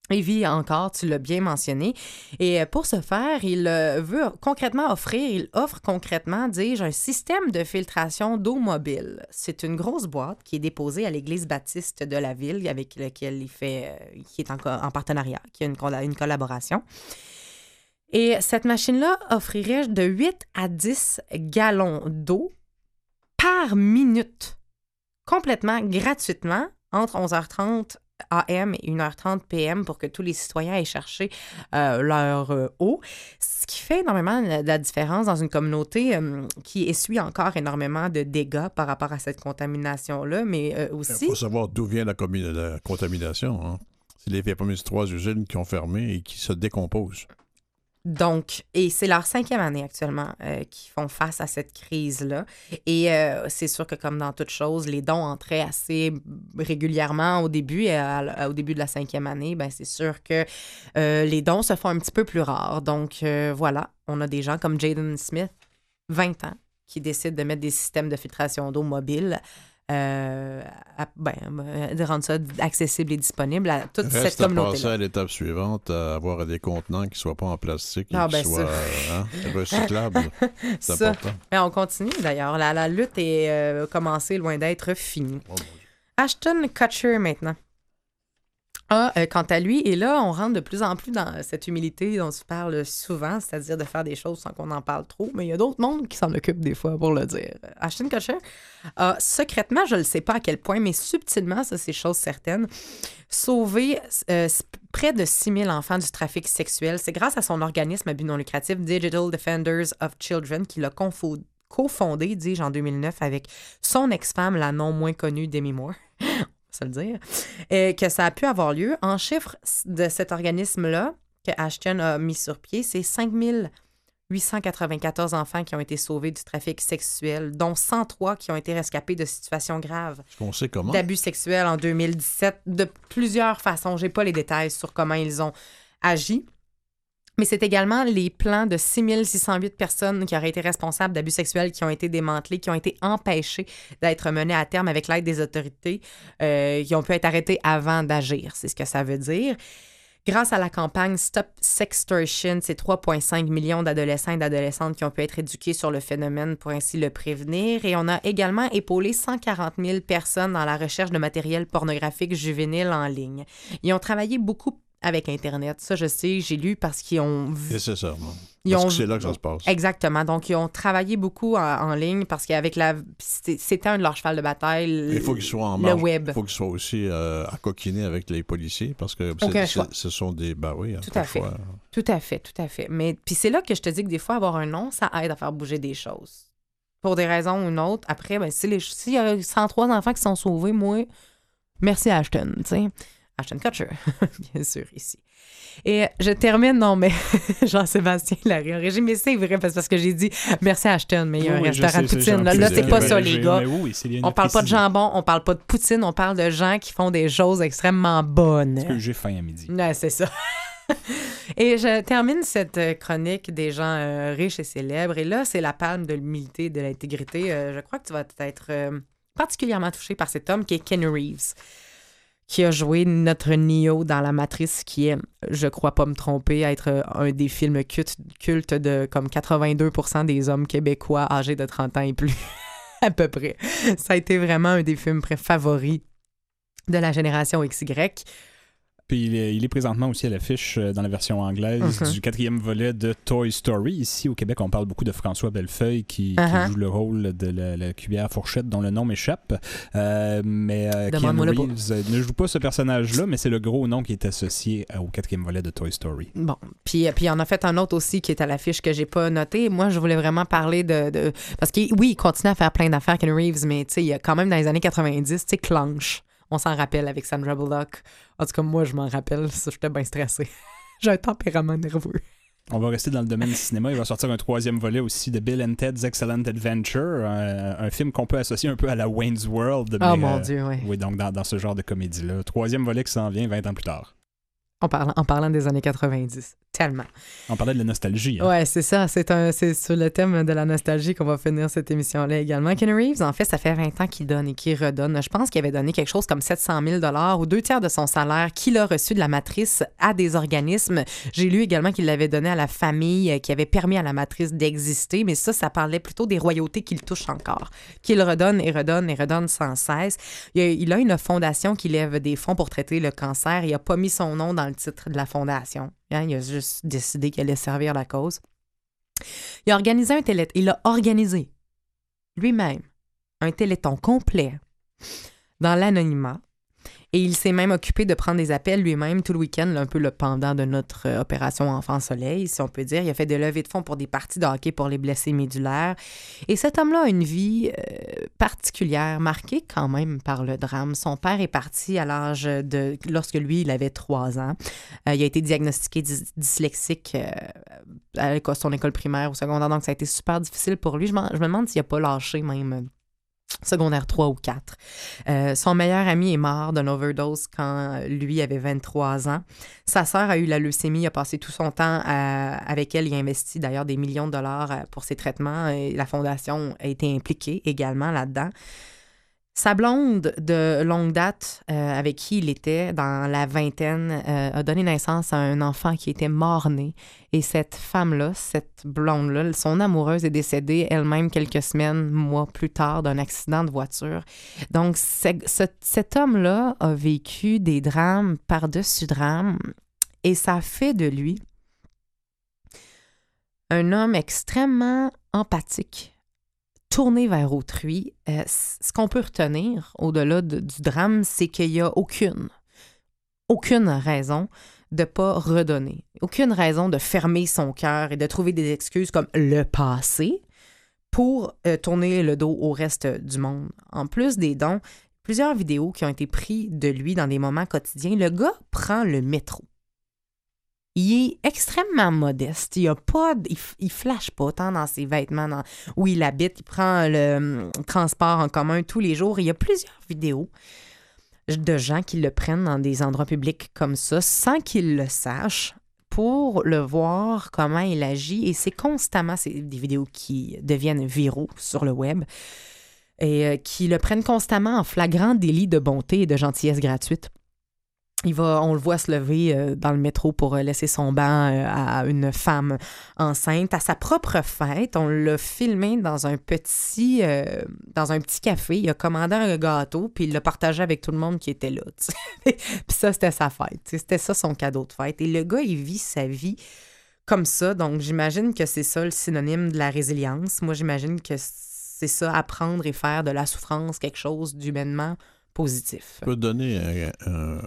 Il vit encore, tu l'as bien mentionné. Et euh, pour ce faire, il euh, veut concrètement offrir, il offre concrètement, dis-je, un système de filtration d'eau mobile. C'est une grosse boîte qui est déposée à l'église baptiste de la ville avec laquelle il fait, qui est en, en partenariat, qui a une, une collaboration. Et cette machine-là offrirait de 8 à 10 gallons d'eau par minute, complètement gratuitement, entre 11h30 AM et 1h30 PM pour que tous les citoyens aient cherché euh, leur euh, eau. Ce qui fait énormément la, la différence dans une communauté euh, qui essuie encore énormément de dégâts par rapport à cette contamination-là, mais euh, Il aussi... faut savoir d'où vient la contamination. Hein. C'est les fameuses trois usines qui ont fermé et qui se décomposent. Donc, et c'est leur cinquième année actuellement euh, qui font face à cette crise-là. Et euh, c'est sûr que comme dans toute chose, les dons entraient assez régulièrement au début. Et au début de la cinquième année, ben, c'est sûr que euh, les dons se font un petit peu plus rares. Donc, euh, voilà, on a des gens comme Jaden Smith, 20 ans, qui décident de mettre des systèmes de filtration d'eau mobile. Euh, à- ben, euh, de rendre ça accessible et disponible à toute cette Reste à communauté passer à l'étape suivante, à avoir des contenants qui ne soient pas en plastique et Ah, qui ben, soient hein, recyclables. C'est Ça. important. Mais on continue d'ailleurs. La, la lutte est euh, commencée loin d'être finie. Oh. Ashton Kutcher maintenant. Ah, euh, quant à lui, et là, on rentre de plus en plus dans cette humilité dont tu parles souvent, c'est-à-dire de faire des choses sans qu'on en parle trop, mais il y a d'autres mondes qui s'en occupent des fois pour le dire. Ashton Kutcher a secrètement, je ne sais pas à quel point, mais subtilement, ça c'est chose certaine, sauvé euh, près de 6000 enfants du trafic sexuel. C'est grâce à son organisme à but non lucratif Digital Defenders of Children qu'il a confo- cofondé, dis-je, en 2009 avec son ex-femme, la non moins connue Demi Moore. Se le dire, euh, que ça a pu avoir lieu. En chiffres de cet organisme-là, que Ashton a mis sur pied, c'est 5894 enfants qui ont été sauvés du trafic sexuel, dont 103 qui ont été rescapés de situations graves Est-ce qu'on sait comment? d'abus sexuels en 2017 de plusieurs façons. J'ai pas les détails sur comment ils ont agi. Mais c'est également les plans de 6608 personnes qui auraient été responsables d'abus sexuels qui ont été démantelés, qui ont été empêchés d'être menés à terme avec l'aide des autorités, euh, qui ont pu être arrêtés avant d'agir. C'est ce que ça veut dire. Grâce à la campagne Stop Sextortion, c'est 3,5 millions d'adolescents et d'adolescentes qui ont pu être éduqués sur le phénomène pour ainsi le prévenir. Et on a également épaulé 140 000 personnes dans la recherche de matériel pornographique juvénile en ligne. Ils ont travaillé beaucoup avec Internet. Ça, je sais, j'ai lu parce qu'ils ont vu. Nécessairement. Ils Parce ont- que c'est là que ça se passe. Exactement. Donc, ils ont travaillé beaucoup en, en ligne parce qu'avec la. c'était un de leurs chevals de bataille. Il faut qu'ils soient en le marge. web. Il faut qu'ils soient aussi euh, à coquiner avec les policiers parce que c'est- c'est- ce sont des. Ben oui, Tout pas à le fait. choix. Tout à fait, tout à fait. Mais puis c'est là que je te dis que des fois, avoir un nom, ça aide à faire bouger des choses. Pour des raisons ou une autre. Après, ben, si les- s'il y a 103 enfants qui sont sauvés, moi, merci à Ashton, tu sais. Ashton Kutcher, bien sûr, ici. Et je termine, non, mais Jean-Sébastien Larry en régime, mais c'est vrai, parce parce que j'ai dit merci à Ashton, mais il y a un Oui, restaurant de poutine. Là, là, c'est pas ça, les gars. Oui, On parle pas de jambon, on parle pas de poutine, on parle de gens qui font des choses extrêmement bonnes. Parce que j'ai faim à midi? Ouais, c'est ça. et je termine cette euh, chronique des gens euh, riches et célèbres. Et là, c'est la palme de l'humilité, de l'intégrité. Euh, je crois que tu vas être euh, particulièrement touché par cet homme qui est Ken Reeves, qui a joué notre Neo dans La Matrice, qui est, je crois pas me tromper, être euh, un des films cultes, de comme 82% des hommes québécois âgés de 30 ans et plus, à peu près. Ça a été vraiment un des films pré- favoris de la génération XY. Puis il est, il est présentement aussi à l'affiche euh, dans la version anglaise du quatrième volet de Toy Story. Ici au Québec, on parle beaucoup de François Bellefeuille qui, qui Uh-huh. joue le rôle de la, la cuillère fourchette dont le nom m'échappe. Euh, mais euh, Keanu. Reeves euh, ne joue pas ce personnage-là, mais c'est le gros nom qui est associé au quatrième volet de Toy Story. Bon, puis puis il y en a fait un autre aussi qui est à l'affiche que j'ai pas noté. Moi, je voulais vraiment parler de, de- parce que oui, il continue à faire plein d'affaires Ken Reeves, mais tu sais, il y a quand même dans les années 90, tu sais Clanche. On s'en rappelle avec Sandra Bullock. En tout cas, moi, je m'en rappelle. Ça, j'étais bien stressée. J'ai un tempérament nerveux. On va rester dans le domaine du cinéma. Il va sortir un troisième volet aussi de Bill and Ted's Excellent Adventure, un, un film qu'on peut associer un peu à la Wayne's World. Oh mais, mon euh, Dieu, oui. Oui, donc dans, dans ce genre de comédie-là. Troisième volet qui s'en vient 20 ans plus tard. En parlant, en parlant des années 90. Tellement. On parlait de la nostalgie. hein. Ouais, c'est ça. C'est un, c'est sur le thème de la nostalgie qu'on va finir cette émission-là également. Ken Reeves, en fait, ça fait 20 ans qu'il donne et qu'il redonne. Je pense qu'il avait donné quelque chose comme 700 000 ou deux tiers de son salaire qu'il a reçu de la matrice à des organismes. J'ai lu également qu'il l'avait donné à la famille euh, qui avait permis à la matrice d'exister, mais ça, ça parlait plutôt des royautés qu'il touche encore, qu'il redonne et redonne et redonne sans cesse. Il a, il a une fondation qui lève des fonds pour traiter le cancer. Il n'a pas mis son nom dans le titre de la fondation. Hein, il a juste décidé qu'il allait servir la cause. Il a organisé un télé... Il a organisé lui-même un téléthon complet dans l'anonymat. Et il s'est même occupé de prendre des appels lui-même tout le week-end, un peu le pendant de notre euh, opération Enfant Soleil, si on peut dire. Il a fait des levées de fonds pour des parties de hockey pour les blessés médulaires. Et cet homme-là a une vie euh, particulière, marquée quand même par le drame. Son père est parti à l'âge de... lorsque lui, il avait trois ans. Euh, il a été diagnostiqué dys- dyslexique euh, à son école primaire ou secondaire, donc ça a été super difficile pour lui. Je, me demande s'il n'a pas lâché même secondaire 3 ou 4. Euh, son meilleur ami est mort d'une overdose quand lui avait 23 ans. Sa sœur a eu la leucémie, a passé tout son temps à- avec elle. Il a investi d'ailleurs des millions de dollars euh, pour ses traitements et la fondation a été impliquée également là-dedans. Sa blonde de longue date, euh, avec qui il était dans la vingtaine, euh, a donné naissance à un enfant qui était mort-né. Et cette femme-là, cette blonde-là, son amoureuse est décédée elle-même quelques semaines, mois plus tard, d'un accident de voiture. Donc, cet homme-là a vécu des drames par-dessus drames et ça fait de lui un homme extrêmement empathique, tourné vers autrui. Euh, ce qu'on peut retenir au-delà de- du drame, c'est qu'il n'y a aucune, aucune raison de pas redonner, aucune raison de fermer son cœur et de trouver des excuses comme le passé pour euh, tourner le dos au reste du monde. En plus des dons, plusieurs vidéos qui ont été prises de lui dans des moments quotidiens, le gars prend le métro. Il est extrêmement modeste. Il a pas, il, flash pas tant dans ses vêtements où il habite. Il prend le hum, transport en commun tous les jours. Il y a plusieurs vidéos de gens qui le prennent dans des endroits publics comme ça sans qu'il le sache pour le voir comment il agit. Et c'est constamment c'est des vidéos qui deviennent viraux sur le web et euh, qui le prennent constamment en flagrant délit de bonté et de gentillesse gratuite. Il va, on le voit se lever euh, dans le métro pour euh, laisser son banc euh, à une femme enceinte. À sa propre fête, on l'a filmé dans un petit, dans un petit café. Il a commandé un gâteau, puis il l'a partagé avec tout le monde qui était là. puis ça, c'était sa fête. C'était ça son cadeau de fête. Et le gars, il vit sa vie comme ça. Donc, j'imagine que c'est ça le synonyme de la résilience. Moi, j'imagine que c'est ça, apprendre et faire de la souffrance quelque chose d'humainement positif. Donner un-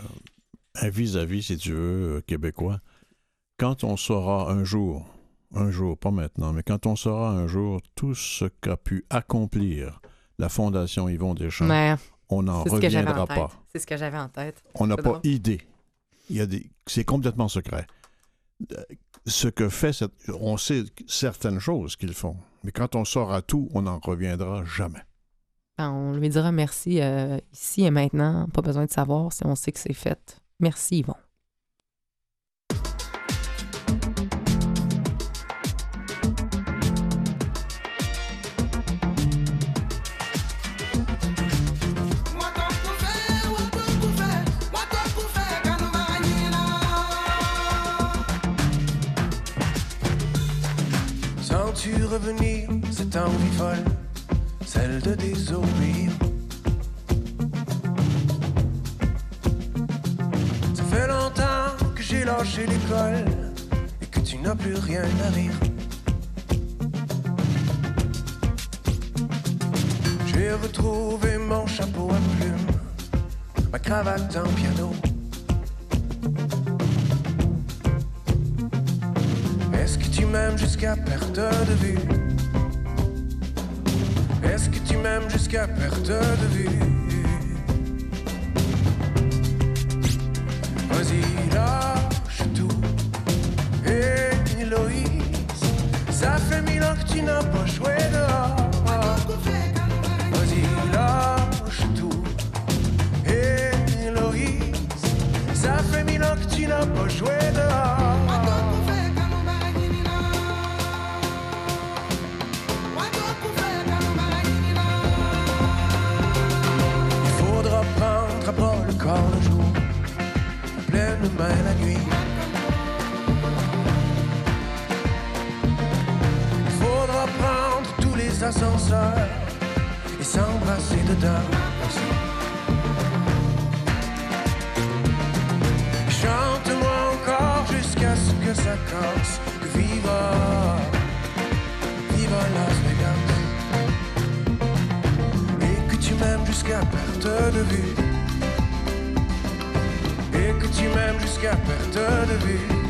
un vis-à-vis, si tu veux, euh, québécois. Quand on saura un jour, un jour, pas maintenant, mais quand on saura un jour tout ce qu'a pu accomplir la Fondation Yvon Deschamps, Mais on n'en reviendra pas. C'est ce que j'avais en tête. On n'a pas drôle. idée. Il y a des, c'est complètement secret. Euh, Ce que fait cette, on sait certaines choses qu'ils font, mais quand on saura tout, on n'en reviendra jamais. Ben, on lui dira merci euh, ici et maintenant. Pas besoin de savoir si on sait que c'est fait. Merci, Yvon. Revenir cette envie folle, celle de désobéir l'école et que tu n'as plus rien à rire. J'ai retrouvé mon chapeau à plumes, ma cravate en piano. Est-ce que tu m'aimes jusqu'à perte de vue? Est-ce que tu m'aimes jusqu'à perte de vue? Mille ans ascenseurs et s'embrasser dedans. Chante-moi encore jusqu'à ce que ça casse, que viva, viva Las Vegas et que tu m'aimes jusqu'à perte de vue. et que tu m'aimes jusqu'à perte de vue.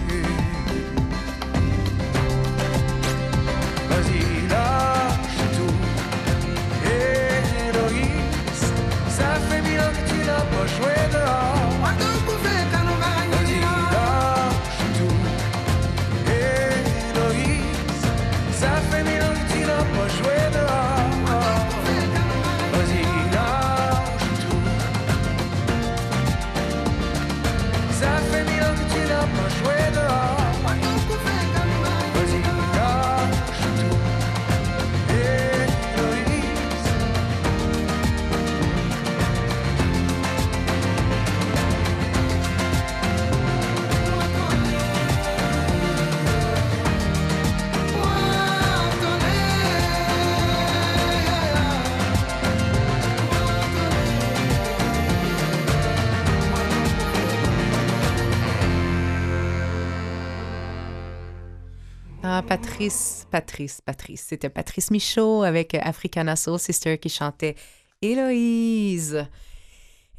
Patrice, Patrice, Patrice. C'était Patrice Michaud avec Africana Soul Sister qui chantait Héloïse.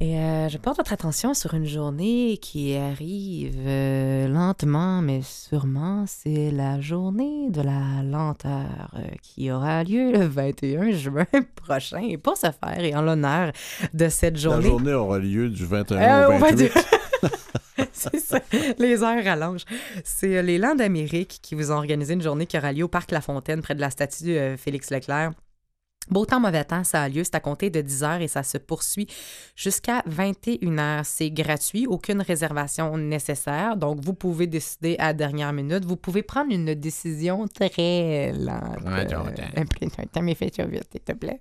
Et euh, je porte votre attention sur une journée qui arrive euh, lentement, mais sûrement. C'est la journée de la lenteur euh, qui aura lieu le 21 juin prochain. Et pour ce faire, et en l'honneur de cette La journée, journée aura lieu du 21 euh, au on va 28. c'est ça, les heures rallongent. C'est euh, les Landes d'Amérique qui vous ont organisé une journée qui aura lieu au Parc La Fontaine, près de la statue euh, Félix Leclerc. Beau temps, mauvais temps, ça a lieu. C'est à compter de 10 heures et ça se poursuit jusqu'à 21 heures. C'est gratuit, aucune réservation nécessaire. Donc, vous pouvez décider à la dernière minute. Vous pouvez prendre une décision très lente. Ouais, temps. Euh, vite, s'il te plaît.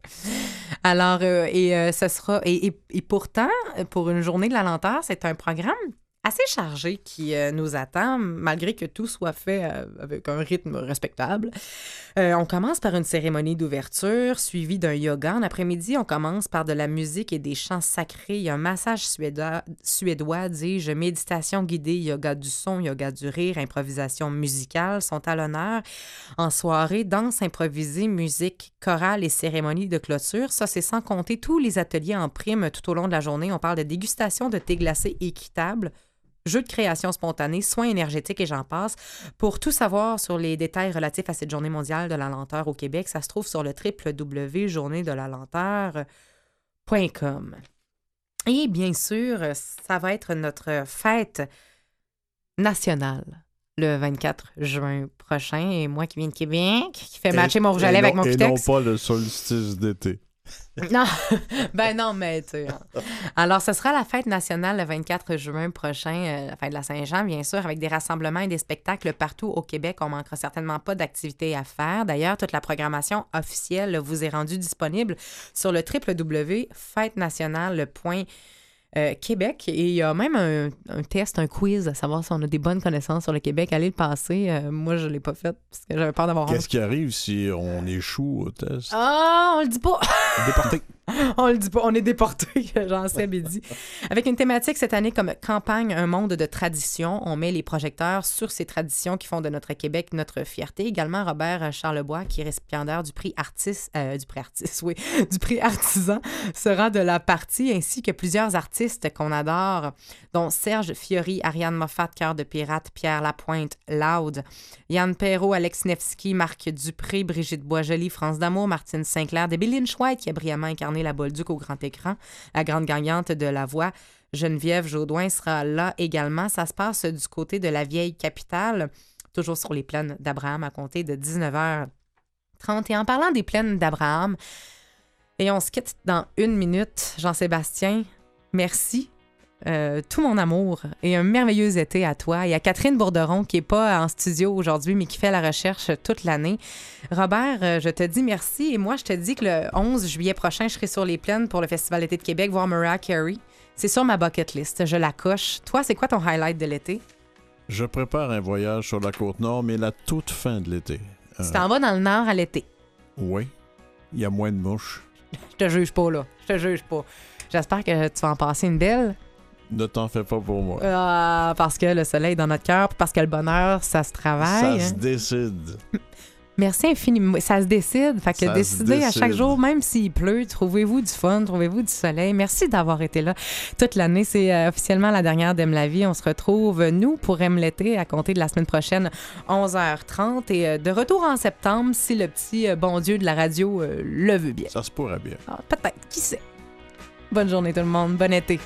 Alors, euh, et euh, ce sera. Et, et- et pourtant, pour une journée de la lenteur, c'est un programme assez chargé qui euh, nous attend, malgré que tout soit fait euh, avec un rythme respectable. Euh, on commence par une cérémonie d'ouverture, suivie d'un yoga. En après-midi, on commence par de la musique et des chants sacrés. Il y a un massage suédois, suédois dis-je, méditation guidée, yoga du son, yoga du rire, improvisation musicale sont à l'honneur. En soirée, danse improvisée, musique chorale et cérémonie de clôture. Ça, c'est sans compter tous les ateliers en prime tout au long de la journée. On parle de dégustation de thé glacé équitable, jeux de création spontanée, soins énergétiques et j'en passe. Pour tout savoir sur les détails relatifs à cette journée mondiale de la lenteur au Québec, ça se trouve sur le www.journéedelalenteur.com. Et bien sûr, ça va être notre fête nationale le 24 juin prochain. Et moi qui viens de Québec, qui fait matcher mon rouge à lèvres avec mon Et non pas le solstice d'été. Non, ben non, mais tu sais. hein. Alors, ce sera la fête nationale le 24 juin prochain, euh, la fête de la Saint-Jean, bien sûr, avec des rassemblements et des spectacles partout au Québec. On manquera certainement pas d'activités à faire. D'ailleurs, toute la programmation officielle vous est rendue disponible sur le www.fêtenationale.québec. Québec. Et il y a même un, un test, un quiz, à savoir si on a des bonnes connaissances sur le Québec. Allez le passer. Euh, moi, je l'ai pas fait parce que j'avais peur d'avoir. Qu'est-ce qui arrive si on échoue au test? Ah, on le dit pas. Déporté. On le dit pas, on est déporté, j'en sais, dit. Avec une thématique cette année comme campagne Un monde de traditions, on met les projecteurs sur ces traditions qui font de notre Québec notre fierté. Également Robert Charlebois, qui est récipiendaire du prix artiste, euh, du prix artiste, oui, du prix artisan, sera de la partie, ainsi que plusieurs artistes qu'on adore, dont Serge Fiori, Ariane Moffat, Cœur de Pirate, Pierre Lapointe, Loud, Yann Perrault, Alex Nevsky, Marc Dupré, Brigitte Boisjoli, France D'Amour, Martine Sinclair, Lynch White qui a brillamment incarné la Bolduc au grand écran, la grande gagnante de La Voix. Geneviève Jaudoin sera là également. Ça se passe du côté de la vieille capitale, toujours sur les plaines d'Abraham à compter de 19h30. Et en parlant des plaines d'Abraham, et on se quitte dans une minute, Jean-Sébastien, merci euh, tout mon amour et un merveilleux été à toi et à Catherine Bourderon qui n'est pas en studio aujourd'hui mais qui fait la recherche toute l'année. Robert, euh, je te dis merci et moi je te dis que le 11 juillet prochain, je serai sur les plaines pour le Festival d'été de Québec voir Mariah Carey. C'est sur ma bucket list, je la coche. Toi, c'est quoi ton highlight de l'été? Je prépare un voyage sur la côte nord, mais la toute fin de l'été. Euh, Tu t'en vas dans le nord à l'été. oui. Il y a moins de mouches. Je te juge pas là, je te juge pas. J'espère que tu vas en passer une belle. Ne t'en fais pas pour moi. Ah, parce que le soleil est dans notre cœur, parce que le bonheur, ça se travaille. Ça hein. se décide. Merci infiniment. Ça se décide. Fait que décidez à chaque jour, même s'il pleut, trouvez-vous du fun, trouvez-vous du soleil. Merci d'avoir été là toute l'année. C'est euh, officiellement la dernière d'Aime la vie. On se retrouve, nous, pour Aime l'été, à compter de la semaine prochaine, 11h30. Et euh, de retour en septembre, si le petit euh, bon Dieu de la radio le veut bien. Ça se pourrait bien. Ah, Peut-être, qui sait? Bonne journée tout le monde, bon été.